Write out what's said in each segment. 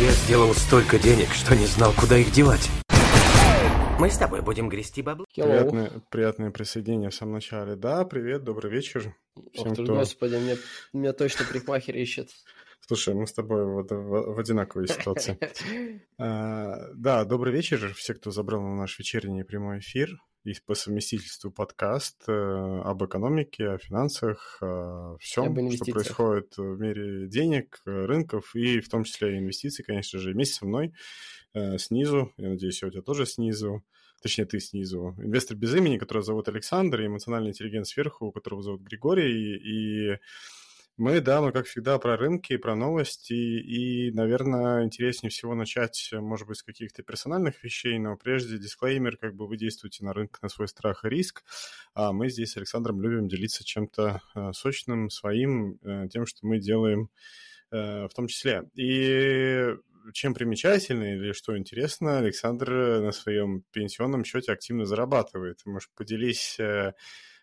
Я сделал столько денег, что не знал, куда их девать. Мы с тобой будем грести бабло. Приятное, приятное присоединение в самом начале. Да, привет, добрый вечер. Всем, Ох ты, кто... господи, меня, меня точно парикмахер ищет. Слушай, мы с тобой в, в, в одинаковой ситуации. а, да, добрый вечер, все, кто забрал на наш вечерний прямой эфир и по совместительству подкаст э, об экономике, о финансах, о всем, что происходит в мире денег, рынков и в том числе инвестиций, конечно же, вместе со мной э, снизу, я надеюсь, у тебя тоже снизу, точнее, ты снизу, инвестор без имени, которого зовут Александр, и эмоциональный интеллигент сверху, которого зовут Григорий, и мы, да, мы, как всегда, про рынки, про новости, и, наверное, интереснее всего начать, может быть, с каких-то персональных вещей, но прежде дисклеймер, как бы вы действуете на рынок на свой страх и риск, а мы здесь с Александром любим делиться чем-то э, сочным, своим, э, тем, что мы делаем э, в том числе. И чем примечательно или что интересно, Александр на своем пенсионном счете активно зарабатывает. Может, поделись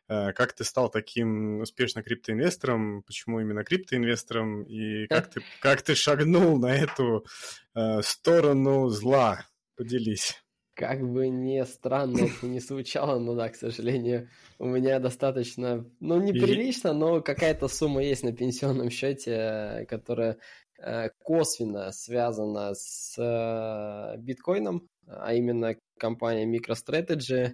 как ты стал таким успешным криптоинвестором, почему именно криптоинвестором, и как ты, как ты шагнул на эту э, сторону зла? Поделись. Как бы не странно это не звучало, но да, к сожалению, у меня достаточно, ну, неприлично, но какая-то сумма есть на пенсионном счете, которая э, косвенно связана с э, биткоином, а именно компания MicroStrategy, Э,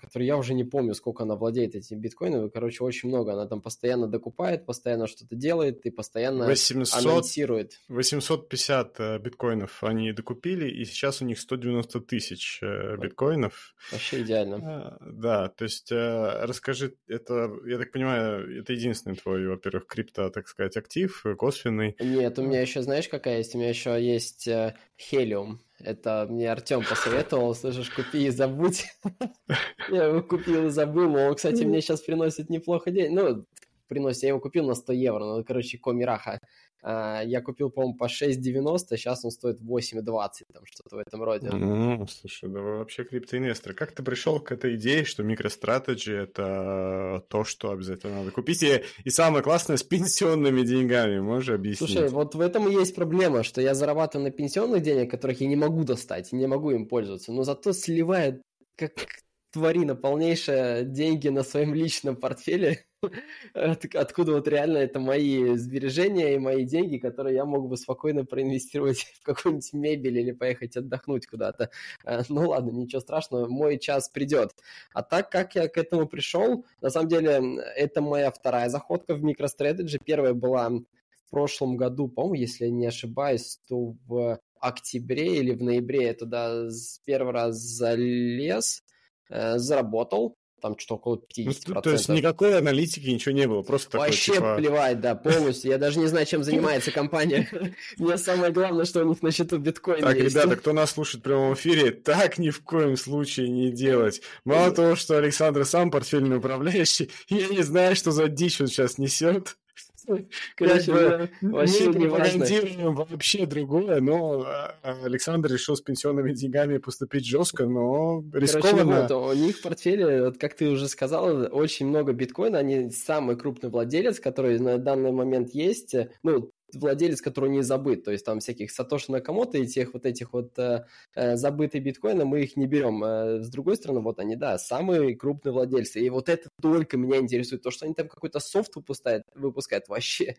который я уже не помню, сколько она владеет этими биткоинами. Короче, очень много. Она там постоянно докупает, постоянно что-то делает и постоянно 800, анонсирует. 850 э, биткоинов они докупили, и сейчас у них 190 тысяч э, биткоинов. Вообще идеально. Да, то есть расскажи, это, я так понимаю, это единственный твой, во-первых, крипто, так сказать, актив, косвенный. Нет, у меня еще, знаешь, какая есть? У меня еще есть Helium. Это мне Артем посоветовал, слышишь, купи и забудь. Я его купил и забыл, он, кстати, мне сейчас приносит неплохо денег. Ну, приносит, я его купил на 100 евро, ну, короче, комираха. А, я купил, по-моему, по 6,90, сейчас он стоит 8,20, там что-то в этом роде. Ну, слушай, да вы вообще криптоинвестор. Как ты пришел к этой идее, что MicroStrategy — это то, что обязательно надо купить? И, и самое классное, с пенсионными деньгами, можешь объяснить? Слушай, вот в этом и есть проблема, что я зарабатываю на пенсионных денег, которых я не могу достать, не могу им пользоваться, но зато сливает как тварина полнейшая деньги на своем личном портфеле, откуда вот реально это мои сбережения и мои деньги, которые я мог бы спокойно проинвестировать в какую-нибудь мебель или поехать отдохнуть куда-то. А, ну ладно, ничего страшного, мой час придет. А так как я к этому пришел, на самом деле это моя вторая заходка в MicroStrategy. Первая была в прошлом году, по-моему, если не ошибаюсь, то в октябре или в ноябре я туда первый раз залез, Э, заработал, там что-то около 50%. Ну, то есть никакой аналитики, ничего не было, просто Вообще такой, типа... плевать, да, полностью. Я даже не знаю, чем занимается компания. Мне самое главное, что у них на счету биткоин Так, ребята, кто нас слушает в прямом эфире, так ни в коем случае не делать. Мало того, что Александр сам портфельный управляющий, я не знаю, что за дичь он сейчас несет. Короче, вообще не пропагандируем вообще другое, но а, Александр решил с пенсионными деньгами поступить жестко, но рискованно. Короче, вот, у них в портфеле, вот, как ты уже сказал, очень много биткоина, они самый крупный владелец, который на данный момент есть, ну, владелец, который не забыт, то есть там всяких Сатоши Накамото и тех вот этих вот э, э, забытых биткоина, мы их не берем. Э, с другой стороны, вот они, да, самые крупные владельцы. И вот это только меня интересует, то, что они там какой-то софт выпускают, выпускают вообще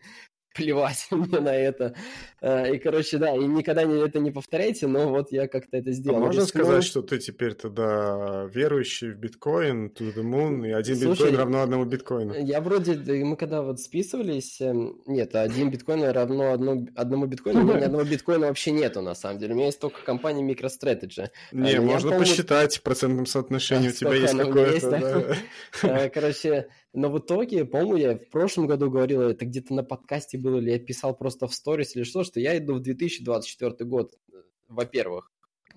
плевать мне на это. Э, и, короче, да, и никогда не, это не повторяйте, но вот я как-то это сделал. А можно Рискнул. сказать, что ты теперь тогда верующий в биткоин, to the moon, и один Слушай, биткоин равно одному биткоину? Я вроде, мы когда вот списывались, эм, нет, один биткоин равно одно, одному биткоину, у меня ни одного биткоина вообще нету, на самом деле. У меня есть только компания MicroStrategy. Не, а можно посчитать в процентном соотношении, у тебя есть какое-то. Э, короче, но в итоге, по-моему, я в прошлом году говорил, это где-то на подкасте было, или я писал просто в сторис или что, что я иду в 2024 год. Во-первых,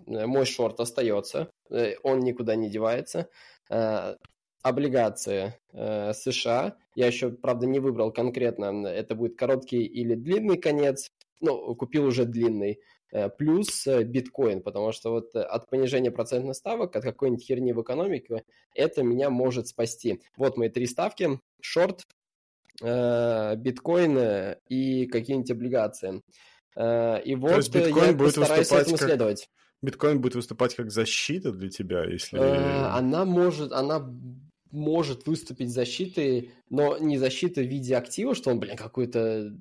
э, мой шорт остается, э, он никуда не девается. Э, облигации США, я еще, правда, не выбрал конкретно, это будет короткий или длинный конец, ну, купил уже длинный, Э, плюс э, биткоин, потому что вот э, от понижения процентных ставок, от какой-нибудь херни в экономике, это меня может спасти. Вот мои три ставки, шорт, биткоин и какие-нибудь облигации. И вот я постараюсь этому как... следовать. Биткоин будет выступать как защита для тебя, если... Она может, она может выступить защитой, но не защитой в виде актива, что он, блин, какой-то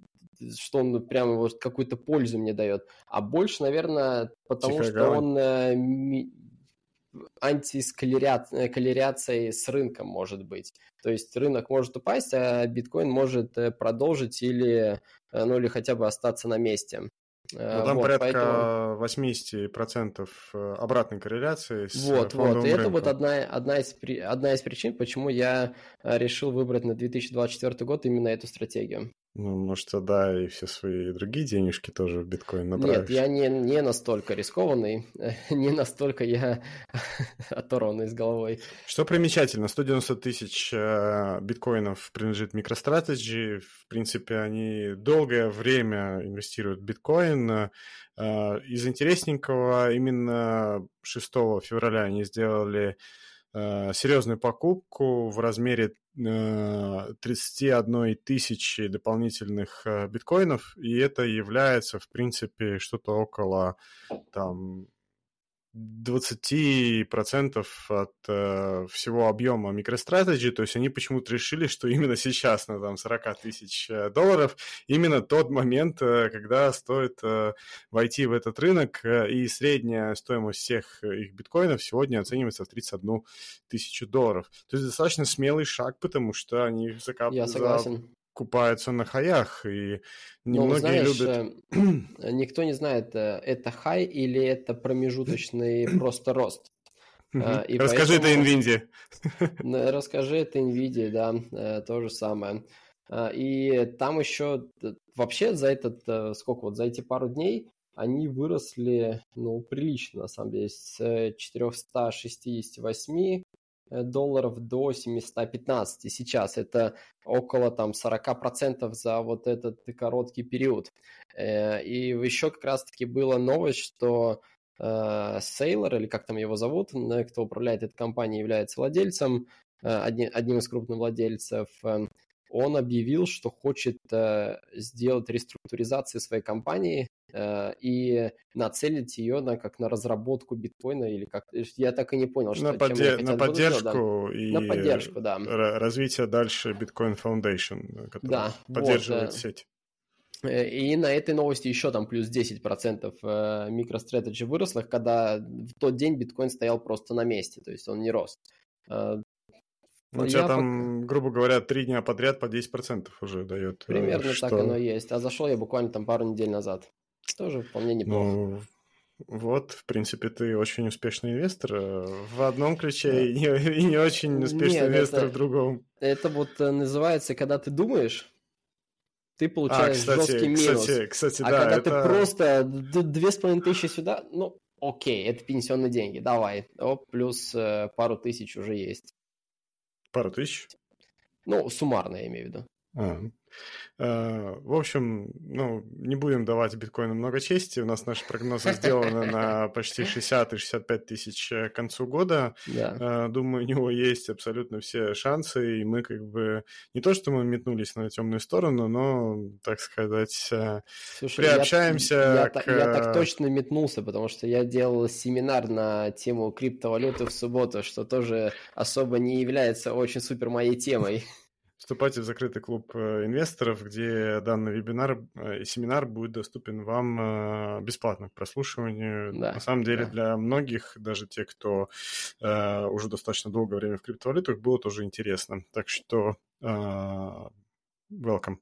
что он прямо вот какую-то пользу мне дает, а больше, наверное, потому Тихая что он э, ми... антискалеряцией с рынком может быть. То есть рынок может упасть, а биткоин может э, продолжить или, э, ну, или хотя бы остаться на месте. Э, ну, там вот, порядка поэтому... 80% э, обратной корреляции с Вот, вот. И это вот одна, одна, из, одна из причин, почему я э, решил выбрать на 2024 год именно эту стратегию. Ну, может, тогда и все свои другие денежки тоже в биткоин направишь? Нет, я не, не настолько рискованный, не настолько я оторванный с головой. Что примечательно, 190 тысяч э, биткоинов принадлежит MicroStrategy. В принципе, они долгое время инвестируют в биткоин. Э, из интересненького, именно 6 февраля они сделали серьезную покупку в размере 31 э, тысячи дополнительных э, биткоинов, и это является, в принципе, что-то около там 20% от э, всего объема MicroStrategy, то есть они почему-то решили, что именно сейчас на там 40 тысяч э, долларов именно тот момент, э, когда стоит э, войти в этот рынок, э, и средняя стоимость всех их биткоинов сегодня оценивается в 31 тысячу долларов. То есть достаточно смелый шаг, потому что они закапывают... Я согласен купаются на хаях, и немногие Но, знаешь, любят... Э, никто не знает, э, это хай или это промежуточный просто рост. Э, и Расскажи поэтому... это NVIDIA. Расскажи это NVIDIA, да, то же самое. И там еще вообще за этот, сколько вот, за эти пару дней они выросли, ну, прилично, на самом деле, с 468 Э, долларов до 715 сейчас. Это около там 40% за вот этот короткий период. Э, и еще как раз-таки была новость, что Сейлор, э, или как там его зовут, кто управляет этой компанией, является владельцем, одним из крупных владельцев, он объявил, что хочет сделать реструктуризацию своей компании Э, и нацелить ее на как на разработку биткоина или как я так и не понял, что на, подде- на поддержку да. и на поддержку, да. развитие дальше Bitcoin Foundation, который да, поддерживает вот, сеть. Э, и на этой новости еще там плюс 10% MicroStrategy выросло, когда в тот день биткоин стоял просто на месте, то есть он не рос. Ну, у тебя там, пока... грубо говоря, три дня подряд по 10% уже дает. Примерно что... так оно и есть. А зашел я буквально там пару недель назад. Тоже вполне неплохо. Ну, вот, в принципе, ты очень успешный инвестор э, в одном ключе и, не, и не очень успешный Нет, инвестор это, в другом. Это вот э, называется, когда ты думаешь, ты а, получаешь а, кстати, жесткий минус. Кстати, кстати, а да, когда это... ты просто две с половиной тысячи сюда, ну, окей, это пенсионные деньги, давай. Оп, плюс э, пару тысяч уже есть. Пару тысяч? Ну, суммарно, я имею в виду. А, в общем, ну, не будем давать биткоину много чести. У нас наши прогнозы сделаны на почти 60 и 65 тысяч к концу года. Да. Э, думаю, у него есть абсолютно все шансы, и мы как бы... Не то, что мы метнулись на темную сторону, но, так сказать, э, Слушай, приобщаемся я, к... Я, я так точно метнулся, потому что я делал семинар на тему криптовалюты в субботу, что тоже особо не является очень супер моей темой. Вступайте в закрытый клуб э, инвесторов, где данный вебинар э, и семинар будет доступен вам э, бесплатно к прослушиванию. Да, На самом деле да. для многих, даже те, кто э, уже достаточно долгое время в криптовалютах, было тоже интересно. Так что э, welcome.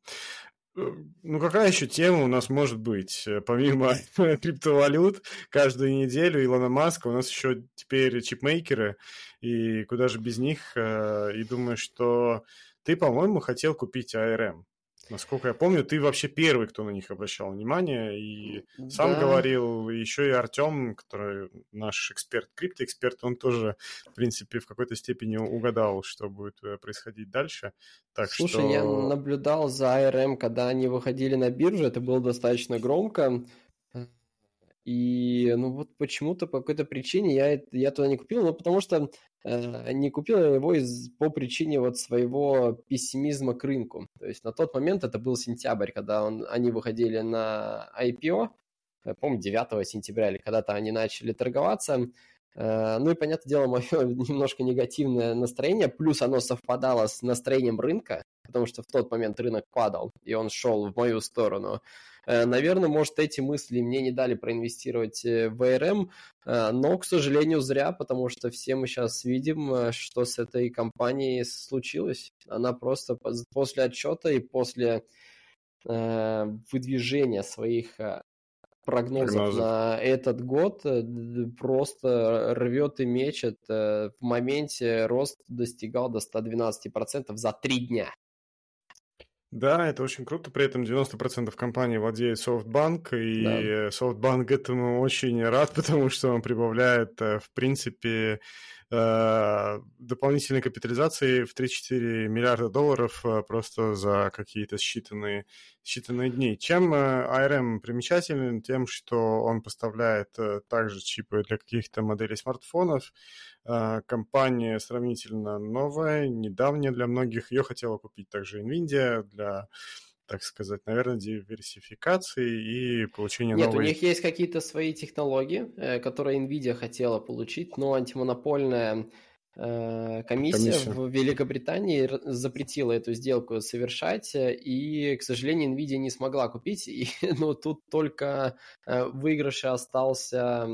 Ну, какая еще тема у нас может быть? Помимо криптовалют, каждую неделю Илона Маска у нас еще теперь чипмейкеры, и куда же без них? И думаю, что ты, по-моему, хотел купить ARM. Насколько я помню, ты вообще первый, кто на них обращал внимание, и сам да. говорил, еще и Артем, который наш эксперт, криптоэксперт, он тоже, в принципе, в какой-то степени угадал, что будет э, происходить дальше. Так Слушай, что... я наблюдал за ARM, когда они выходили на биржу, это было достаточно громко, И, ну вот почему-то по какой-то причине я, я туда не купил, ну потому что э, не купил я его из, по причине вот своего пессимизма к рынку. То есть на тот момент это был сентябрь, когда он, они выходили на IPO, э, помню, 9 сентября или когда-то они начали торговаться. Э, ну и, понятное дело, мое немножко негативное настроение, плюс оно совпадало с настроением рынка, потому что в тот момент рынок падал, и он шел в мою сторону. Э, наверное, может, эти мысли мне не дали проинвестировать э, в ARM, но, к сожалению, зря, потому что все мы сейчас видим, что с этой компанией случилось. Она просто после отчета и после выдвижения своих прогнозов, прогнозов на этот год э, просто рвет и мечет. Э, в моменте рост достигал до 112% за три дня. Да, это очень круто. При этом 90% компании владеет SoftBank, и да. SoftBank этому очень рад, потому что он прибавляет, э, в принципе, Э, дополнительной капитализации в 3-4 миллиарда долларов э, просто за какие-то считанные, считанные дни. Чем ARM э, примечателен? Тем, что он поставляет также чипы для каких-то моделей смартфонов. Компания сравнительно новая, недавняя для многих. Ее хотела купить также NVIDIA для так сказать, наверное, диверсификации и получения Нет, новой... у них есть какие-то свои технологии, э, которые NVIDIA хотела получить, но антимонопольная э, комиссия, комиссия. в Великобритании запретила эту сделку совершать, и, к сожалению, NVIDIA не смогла купить, и ну, тут только э, выигрыш остался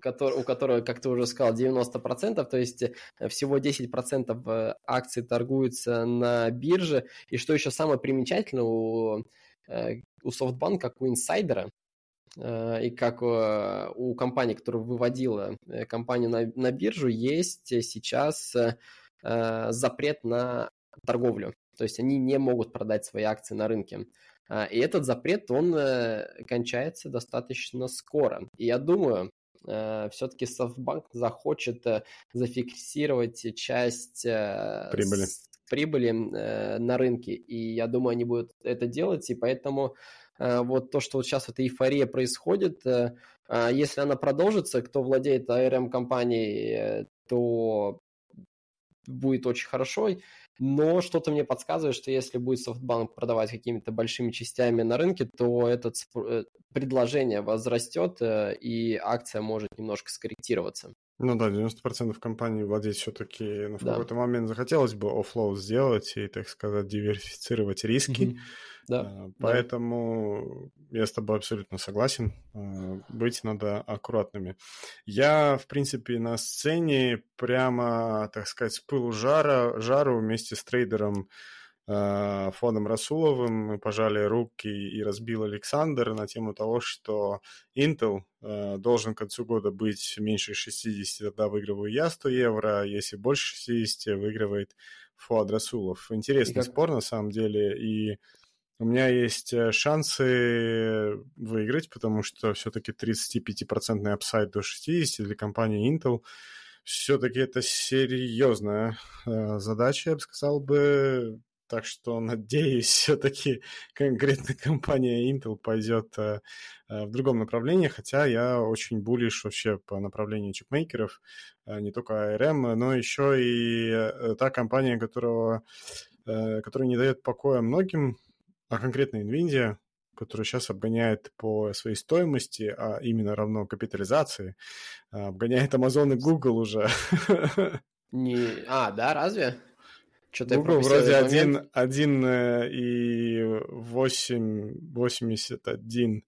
Который, у которого, как ты уже сказал, 90%, то есть э, всего 10% э, акций торгуются на бирже. И что еще самое примечательное, у, э, у SoftBank, как у инсайдера, и как у компании, которая выводила компанию на, на биржу, есть сейчас запрет на торговлю. То есть они не могут продать свои акции на рынке. А, и этот запрет, он э, кончается достаточно скоро. И я думаю, э, все-таки SoftBank захочет э, зафиксировать часть прибыли, прибыли на рынке. И я думаю, они будут это делать. И поэтому вот то, что вот сейчас эта эйфория происходит, а если она продолжится, кто владеет ARM-компанией, то будет очень хорошо но что-то мне подсказывает, что если будет SoftBank продавать какими-то большими частями на рынке, то это э, предложение возрастет, э, и акция может немножко скорректироваться. Ну да, 90% компаний владеть все-таки ну, в да. какой-то момент захотелось бы offload сделать и, так сказать, диверсифицировать риски. Mm-hmm. Да. А, поэтому да. я с тобой абсолютно согласен. А, быть надо аккуратными. Я, в принципе, на сцене прямо, так сказать, с пылу жара, жару вместе с трейдером а, Фоном Расуловым мы пожали руки и разбил Александр на тему того, что Intel должен к концу года быть меньше 60, тогда выигрываю я 100 евро, если больше 60, выигрывает Фуад Расулов. Интересный спор на самом деле, и у меня есть э, шансы выиграть, потому что все-таки 35% апсайд до 60 для компании Intel. Все-таки это серьезная э, задача, я бы сказал бы. Так что надеюсь, все-таки конкретно компания Intel пойдет э, э, в другом направлении, хотя я очень булишь вообще по направлению чипмейкеров, э, не только ARM, но еще и та компания, которого, которая не дает покоя многим а конкретно NVIDIA, которая сейчас обгоняет по своей стоимости, а именно равно капитализации, обгоняет Amazon и Google уже. Не... А, да, разве? Что-то Google вроде 1, 1 э, и 8, 81.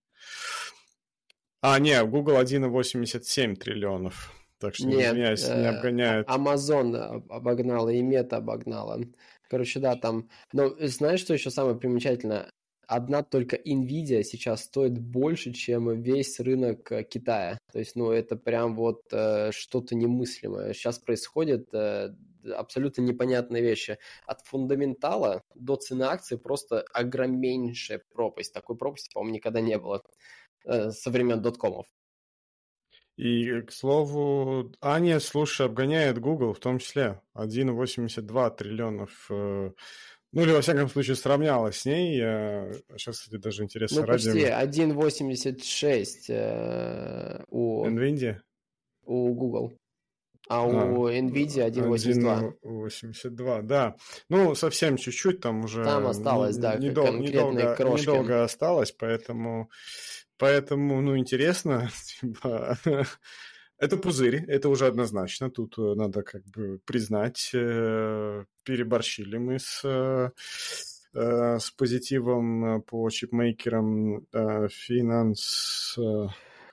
А, не, Google 1,87 триллионов. Так что, Нет, извиняюсь, не э, обгоняет. Amazon обогнала и Мета обогнала. Короче, да, там... Но знаешь, что еще самое примечательное? Одна только Nvidia сейчас стоит больше, чем весь рынок э, Китая. То есть, ну, это прям вот э, что-то немыслимое. Сейчас происходит э, абсолютно непонятные вещи. От фундаментала до цены акции просто огромнейшая пропасть. Такой пропасти, по-моему, никогда не было э, со времен доткомов. И, к слову, Аня, слушай, обгоняет Google в том числе. 1,82 триллионов э, Ну, или, во всяком случае, сравнялась с ней. Сейчас, кстати, даже интересно. Ну, почти 1.86 э, у... NVIDIA? У Google. А, а у NVIDIA 1.82. 1.82, да. Ну, совсем чуть-чуть, там уже... Там осталось, да, недол- недолго, крошки. Недолго осталось, поэтому... Поэтому, ну, интересно, типа, это пузырь, это уже однозначно. Тут э, надо как бы признать, э, переборщили мы с, э, с позитивом по чипмейкерам финанс.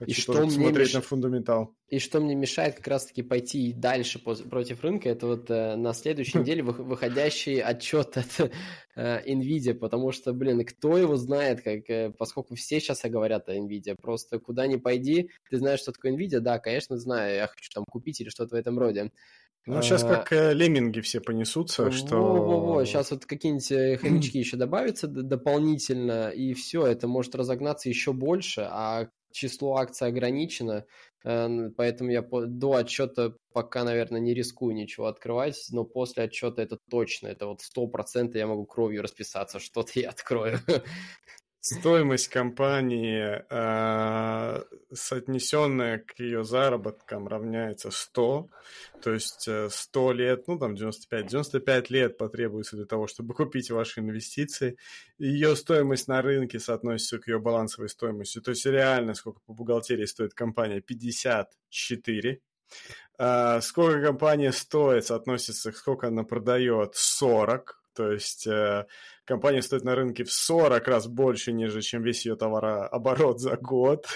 И что мне смотреть меш... на фундаментал. И что мне мешает как раз-таки пойти дальше против рынка, это вот э, на следующей неделе выходящий отчет от э, NVIDIA, потому что, блин, кто его знает, как, э, поскольку все сейчас говорят о NVIDIA, просто куда ни пойди, ты знаешь, что такое NVIDIA, да, конечно, знаю, я хочу там купить или что-то в этом роде. Ну, сейчас а, как э, лемминги все понесутся, что... Во-во-во, сейчас вот какие-нибудь э, хомячки еще добавятся дополнительно, и все, это может разогнаться еще больше, а число акций ограничено, э, поэтому я до отчета пока, наверное, не рискую ничего открывать, но после отчета это точно, это вот сто процентов я могу кровью расписаться, что-то я открою. Стоимость компании, э, соотнесенная к ее заработкам, равняется 100. То есть 100 э, лет, ну там 95, 95 лет потребуется для того, чтобы купить ваши инвестиции. Ее стоимость на рынке соотносится к ее балансовой стоимости. То есть реально сколько по бухгалтерии стоит компания? 54. Э, сколько компания стоит, соотносится сколько она продает? 40. То есть э, компания стоит на рынке в 40 раз больше, нежели чем весь ее товарооборот за год.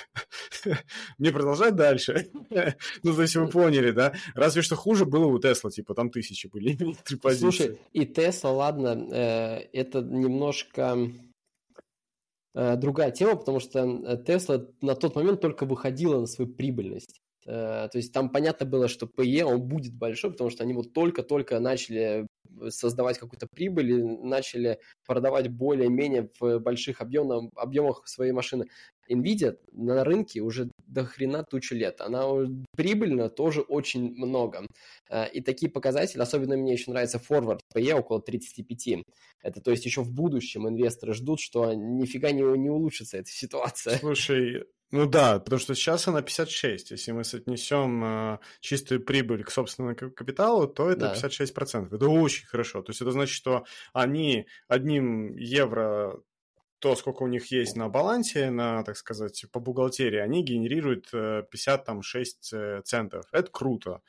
Мне продолжать дальше? ну, то есть вы поняли, да? Разве что хуже было у Тесла, типа там тысячи были Слушай, и Тесла, ладно, э, это немножко э, другая тема, потому что Тесла на тот момент только выходила на свою прибыльность. Э, то есть там понятно было, что PE он будет большой, потому что они вот только-только начали создавать какую-то прибыль и начали продавать более-менее в больших объемах, объемах свои машины. Nvidia на рынке уже до хрена тучу лет. Она прибыльна тоже очень много. Э, и такие показатели, особенно мне еще нравится forward PE около 35. Это то есть еще в будущем инвесторы ждут, что нифига не, не улучшится эта ситуация. Слушай, ну да, потому что сейчас она 56. Если мы соотнесем э, чистую прибыль к собственному капиталу, то это да. 56%. Это очень хорошо. То есть это значит, что они одним евро то, сколько у них есть на балансе, на, так сказать, по бухгалтерии, они генерируют 56 э, э, центов. Это круто.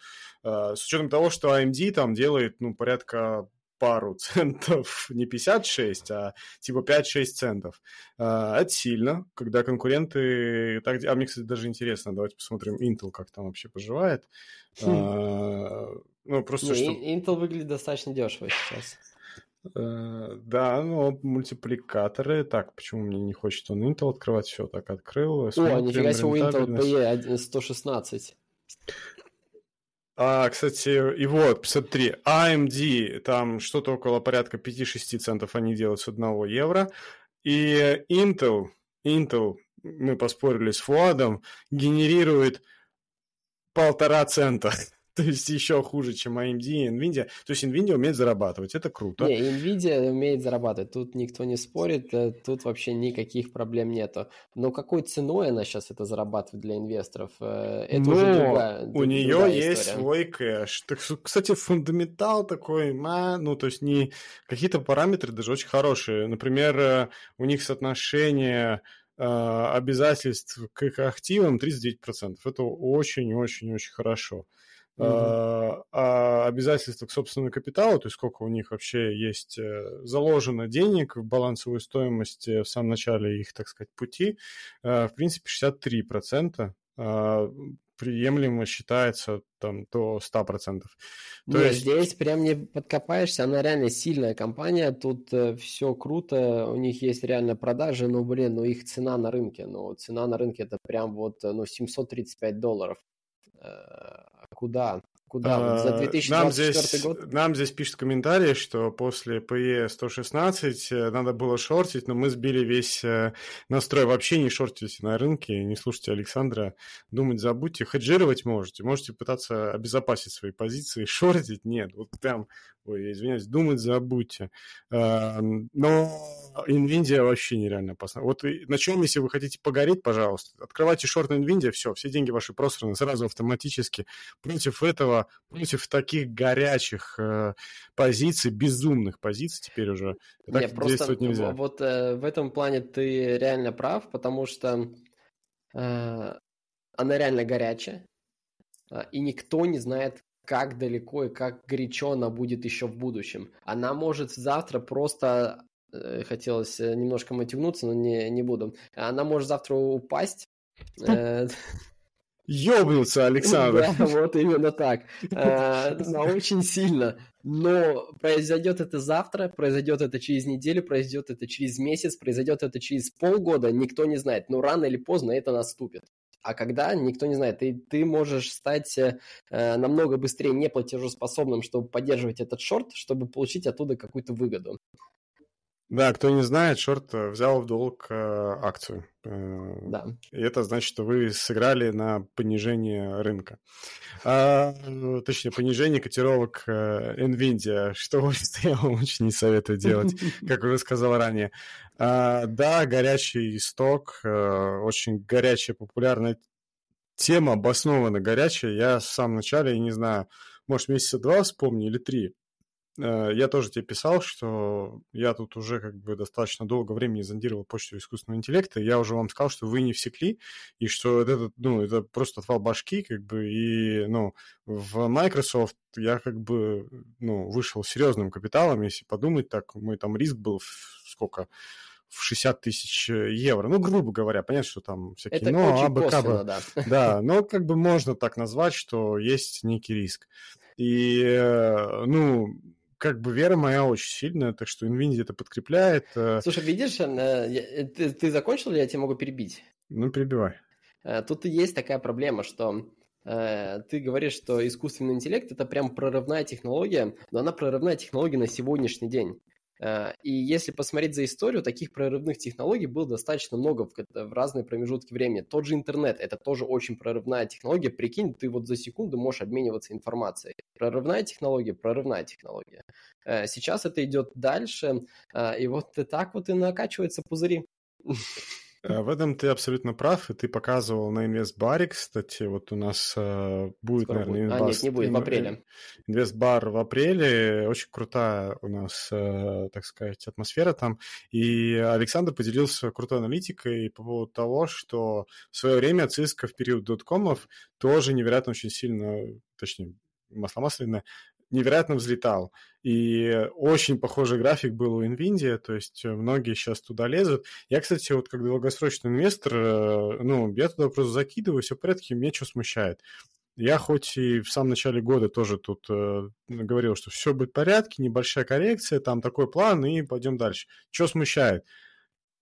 Э, с учетом того, что AMD там делает, ну, порядка пару центов, не 56, а типа 5-6 центов. А, это сильно, когда конкуренты... Так... А мне, кстати, даже интересно, давайте посмотрим Intel, как там вообще поживает. Хм. А, ну, просто что... Intel выглядит достаточно дешево сейчас. Uh, да, ну, мультипликаторы. Так, почему мне не хочет он Intel открывать? Все, так открыл. О, нифига себе, у Intel PE 116. А, кстати, и вот, 53. AMD, там что-то около порядка 5-6 центов они делают с 1 евро. И Intel, Intel, мы поспорили с Фуадом, генерирует полтора цента. То есть еще хуже, чем AMD и NVIDIA. То есть NVIDIA умеет зарабатывать, это круто. Не, NVIDIA умеет зарабатывать, тут никто не спорит, э, тут вообще никаких проблем нету. Но какой ценой она сейчас это зарабатывает для инвесторов? Э, это Но уже другая, у нее другая есть история. свой кэш. Так, кстати, фундаментал такой, ну, то есть не какие-то параметры даже очень хорошие. Например, э, у них соотношение обязательств к активам 39%. Это очень-очень-очень хорошо. Uh-huh. А обязательства к собственному капиталу, то есть сколько у них вообще есть э, заложено денег в балансовую стоимость в самом начале их, так сказать, пути, э, в принципе, 63% а, приемлемо считается там до 100%. То Нет, есть... здесь прям не подкопаешься, она реально сильная компания, тут э, все круто, у них есть реально продажи, но, блин, ну их цена на рынке, ну цена на рынке это прям вот, ну, 735 долларов. Э, куда? Куда? Вот за 2024 нам здесь, год? Нам здесь пишут комментарии, что после PE 116 э, надо было шортить, но мы сбили весь э, настрой. Вообще не шортите на рынке, не слушайте Александра. Думать забудьте. Хеджировать можете. Можете пытаться обезопасить свои позиции. Шортить нет. Вот прям, ой, извиняюсь, думать забудьте. А, но NVIDIA вообще нереально опасно. Вот на чем, если вы хотите погореть, пожалуйста, открывайте шорт на NVIDIA, все, все деньги ваши просраны сразу автоматически. Против этого против таких горячих э, позиций, безумных позиций теперь уже так Нет, действовать нельзя. Вот э, в этом плане ты реально прав, потому что э, она реально горячая, э, и никто не знает, как далеко и как горячо она будет еще в будущем. Она может завтра просто э, хотелось э, немножко мотивнуться, но не, не буду. Она может завтра упасть. Ёбнуться, Александр. Да, вот именно так. Э, очень сильно. Но произойдет это завтра, произойдет это через неделю, произойдет это через месяц, произойдет это через полгода, никто не знает. Но рано или поздно это наступит. А когда, никто не знает. Ты, ты можешь стать э, намного быстрее неплатежеспособным, чтобы поддерживать этот шорт, чтобы получить оттуда какую-то выгоду. Да, кто не знает, шорт э, взял в долг э, акцию. Э, да. И это значит, что вы сыграли на понижение рынка. А, точнее, понижение котировок NVIDIA, что я вам очень не советую делать, как уже сказал ранее. А, да, горячий исток, очень горячая, популярная тема, обоснованно горячая. Я в самом начале, я не знаю, может, месяца два вспомню или три, я тоже тебе писал, что я тут уже как бы достаточно долго времени зондировал почту искусственного интеллекта, и я уже вам сказал, что вы не всекли, и что это, ну, это просто отвал башки, как бы, и, ну, в Microsoft я как бы, ну, вышел серьезным капиталом, если подумать так, мой там риск был в сколько, в 60 тысяч евро. Ну, грубо говоря, понятно, что там всякие... Это но, очень абы, косвенно, да. Да, но как бы можно так назвать, что есть некий риск. И, э, ну, как бы вера моя очень сильная, так что NVIDIA это подкрепляет. Э. Слушай, видишь, э, э, ты, ты закончил я тебя могу перебить? Ну, перебивай. Тут и есть такая проблема, что ты говоришь, что искусственный интеллект это прям прорывная технология, но она прорывная технология на сегодняшний день. Э, и если посмотреть за историю, таких прорывных технологий было достаточно много в, в разные промежутки времени. Тот же интернет – это тоже очень прорывная технология. Прикинь, ты вот за секунду можешь обмениваться информацией. Прорывная технология, прорывная технология. Э, сейчас это идет дальше, э, и вот так вот и накачиваются пузыри. Э, в этом ты абсолютно прав, и ты показывал на инвестбаре, кстати, вот у нас э, будет, Скоро наверное, будет. А, нет, не будет, в апреле. Инвестбар в апреле, очень крутая у нас, э, так сказать, атмосфера там, и Александр поделился крутой аналитикой по поводу того, что в свое время Cisco в период доткомов тоже невероятно очень сильно, точнее, масло масляное, невероятно взлетал. И очень похожий график был у NVIDIA, то есть многие сейчас туда лезут. Я, кстати, вот как долгосрочный инвестор, э, ну, я туда просто закидываю, все в порядке, меня что смущает. Я хоть и в самом начале года тоже тут э, говорил, что все будет в порядке, небольшая коррекция, там такой план, и пойдем дальше. Что смущает?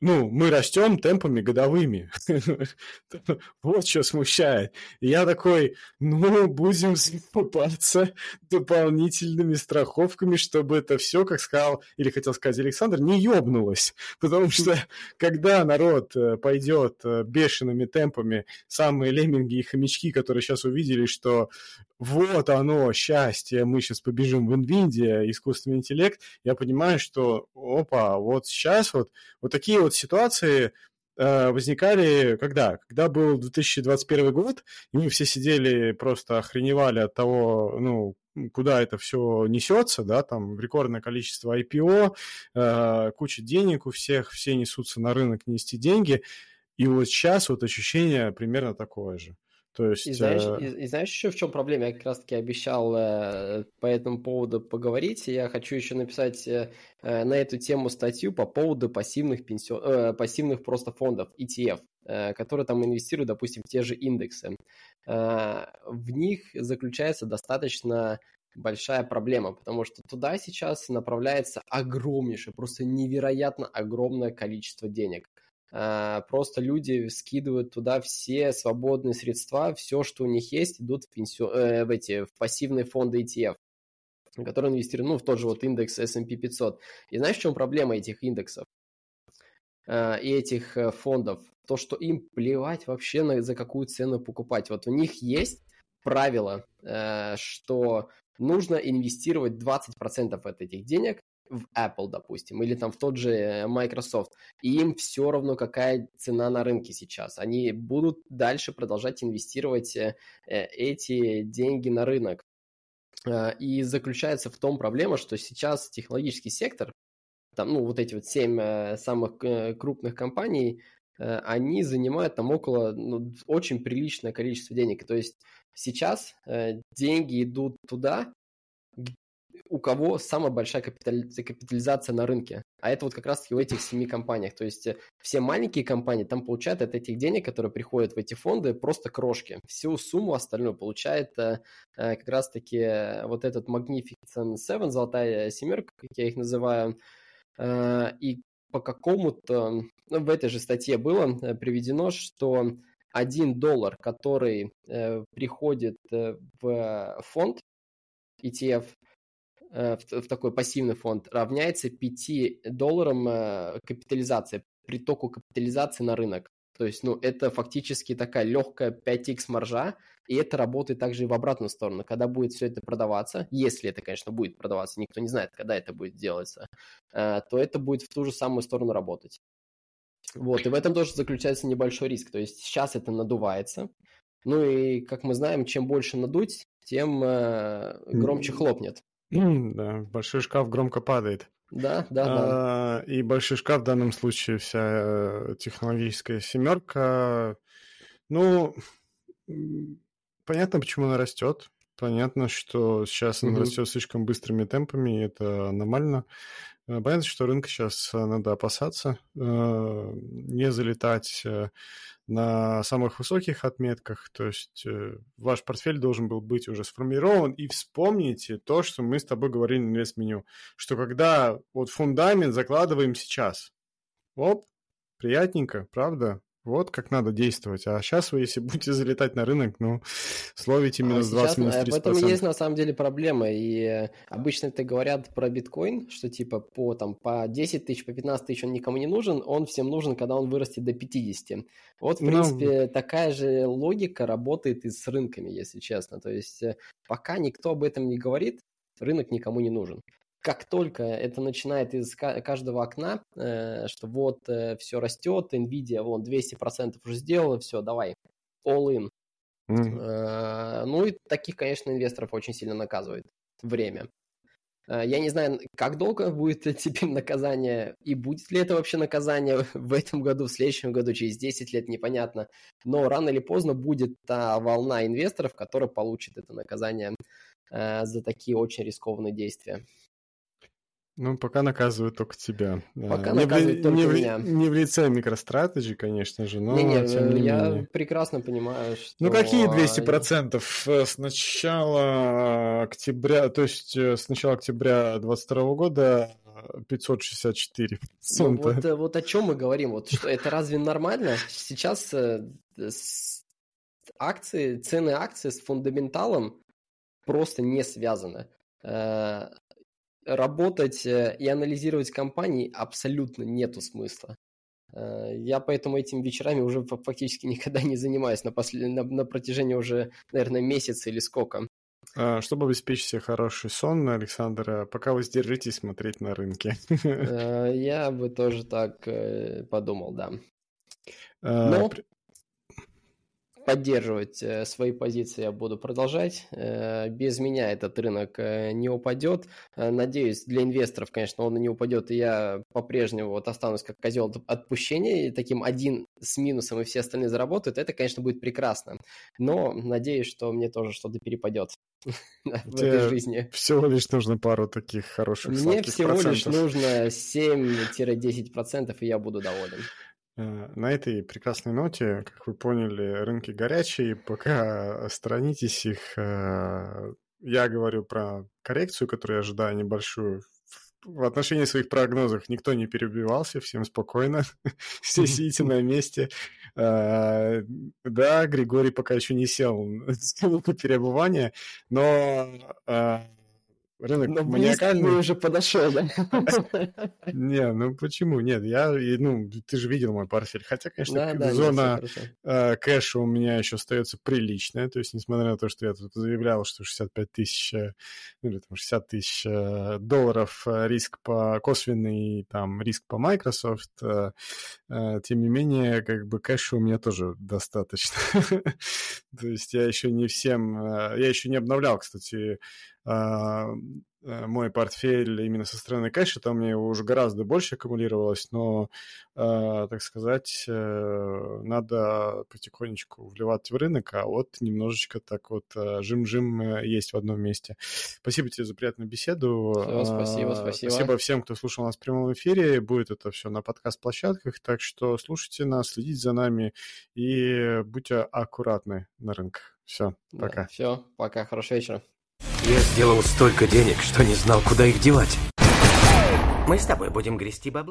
Ну, мы растем темпами годовыми. вот что смущает. Я такой, ну, будем закупаться дополнительными страховками, чтобы это все, как сказал, или хотел сказать Александр, не ёбнулось. Потому что, когда народ э, пойдет э, бешеными темпами, самые лемминги и хомячки, которые сейчас увидели, что вот оно, счастье, мы сейчас побежим в NVIDIA, искусственный интеллект, я понимаю, что, опа, вот сейчас вот, вот такие вот ситуации э, возникали когда? Когда был 2021 год, и мы все сидели, просто охреневали от того, ну, куда это все несется, да, там рекордное количество IPO, э, куча денег у всех, все несутся на рынок нести деньги, и вот сейчас вот ощущение примерно такое же. То есть, и, знаешь, э... и, и знаешь еще в чем проблема? Я как раз-таки обещал э, по этому поводу поговорить. Я хочу еще написать э, э, на эту тему статью по поводу пассивных, пенсион... э, пассивных просто фондов, ETF, э, которые там инвестируют, допустим, в те же индексы. Э, в них заключается достаточно большая проблема, потому что туда сейчас направляется огромнейшее, просто невероятно огромное количество денег. А, просто люди скидывают туда все свободные средства, все, что у них есть, идут в, пенсию, э, в эти в пассивные фонды ETF, которые инвестируют ну, в тот же вот индекс S&P 500. И знаешь, в чем проблема этих индексов э, и этих э, фондов? То, что им плевать вообще на за какую цену покупать. Вот у них есть правило, э, что нужно инвестировать 20% от этих денег в Apple, допустим, или там в тот же э, Microsoft, и им все равно, какая цена на рынке сейчас. Они будут дальше продолжать инвестировать э, э, эти деньги на рынок. И заключается в том проблема, что сейчас технологический сектор, там, ну, вот эти вот семь самых крупных компаний, они занимают там около, ну, очень приличное количество денег. То есть сейчас деньги идут туда, у кого самая большая капитализация на рынке. А это вот как раз-таки в этих семи компаниях. То есть э, все маленькие компании там получают от этих денег, которые приходят в эти фонды, просто крошки. Всю сумму остальную получает э, э, как раз-таки вот этот Magnificent Seven, золотая семерка, как я их называю. И по какому-то, ну, в этой же статье было приведено, что один доллар, который приходит в фонд ETF, Э, в, в такой пассивный фонд равняется 5 долларам э, капитализации, притоку капитализации на рынок. То есть, ну, это фактически такая легкая 5x маржа, и это работает также и в обратную сторону. Когда будет все это продаваться, если это, конечно, будет продаваться, никто не знает, когда это будет делаться, э, то это будет в ту же самую сторону работать. Вот, и в этом тоже заключается небольшой риск. То есть сейчас это надувается. Ну и, как мы знаем, чем больше надуть, тем громче хлопнет. Да, большой шкаф громко падает. Да, да, да. А, и большой шкаф в данном случае вся э, технологическая семерка. Ну, понятно, почему она растет. Понятно, что сейчас она угу. растет слишком быстрыми темпами, и это нормально. Э, понятно, что рынка сейчас надо опасаться, э, не залетать на самых высоких отметках, то есть э, ваш портфель должен был быть уже сформирован, и вспомните то, что мы с тобой говорили на инвест-меню, что когда вот фундамент закладываем сейчас, оп, приятненько, правда? Вот как надо действовать. А сейчас вы, если будете залетать на рынок, ну, словите минус а 20, минус 30%. В этом и есть на самом деле проблема. И э, обычно это говорят про биткоин, что типа по, там, по 10 тысяч, по 15 тысяч он никому не нужен, он всем нужен, когда он вырастет до 50. Вот, в ну, принципе, ну... такая же логика работает и с рынками, если честно. То есть э, пока никто об этом не говорит, рынок никому не нужен как только это начинает из каждого окна, э, что вот э, все растет, Nvidia вон 200% уже сделала, все, давай, all in. Mm-hmm. Ну и таких, конечно, инвесторов очень сильно наказывает время. Я не знаю, как долго будет теперь наказание, и будет ли это вообще наказание в этом году, в следующем году, через 10 лет, непонятно. Но рано или поздно будет та волна инвесторов, которая получит это наказание за такие очень рискованные действия. Ну, пока наказывают только тебя. Пока не наказывают в, только не меня. В, не в лице MicroStrategy, конечно же, но не, не, тем не я менее. прекрасно понимаю, что... Ну, какие 200%? Э, с начала октября, то есть э, с начала октября 2022 года 564 ну, вот, э, вот о чем мы говорим? Вот что это разве нормально? Сейчас акции, цены акций с фундаменталом просто не связаны работать э, и анализировать компании абсолютно нету смысла. Э, я поэтому этими вечерами уже фактически никогда не занимаюсь на, послед... на, на протяжении уже, наверное, месяца или сколько. А, чтобы обеспечить себе хороший сон, Александр, пока вы сдержитесь смотреть на рынке. Э, я бы тоже так подумал, да. Но поддерживать э, свои позиции я буду продолжать. Э, без меня этот рынок э, не упадет. Надеюсь, для инвесторов, конечно, он не упадет, и я по-прежнему вот останусь как козел отпущения, и таким один с минусом, и все остальные заработают. Это, конечно, будет прекрасно. Но надеюсь, что мне тоже что-то перепадет в этой жизни. Всего лишь нужно пару таких хороших Мне всего лишь нужно 7-10%, и я буду доволен. Э, на этой прекрасной ноте, как вы поняли, рынки горячие, пока сторонитесь их. Э, я говорю про коррекцию, которую я ожидаю небольшую в отношении своих прогнозов никто не перебивался, всем спокойно, все сидите на месте. А, да, Григорий пока еще не сел на перебывание, но рынок Но маниакальный. уже подошел, да? Не, ну почему? Нет, я, ну, ты же видел мой портфель. Хотя, конечно, зона э, кэша у меня еще остается приличная. То есть, несмотря на то, что я тут заявлял, что 65 тысяч, э, ну, или там 60 тысяч э, долларов риск по косвенный, там, риск по Microsoft, тем не менее, как бы кэша у меня тоже достаточно. То есть я еще не всем... Я еще не обновлял, кстати, мой портфель именно со стороны кэша, там мне уже гораздо больше аккумулировалось, но, э, так сказать, э, надо потихонечку вливать в рынок, а вот немножечко так вот э, жим-жим э, есть в одном месте. Спасибо тебе за приятную беседу. Все, спасибо, спасибо. Спасибо всем, кто слушал нас в прямом эфире. Будет это все на подкаст-площадках, так что слушайте нас, следите за нами и будьте аккуратны на рынках. Все, пока. Да, все, пока, хорошего вечера. Я сделал столько денег, что не знал, куда их девать. Мы с тобой будем грести бабло.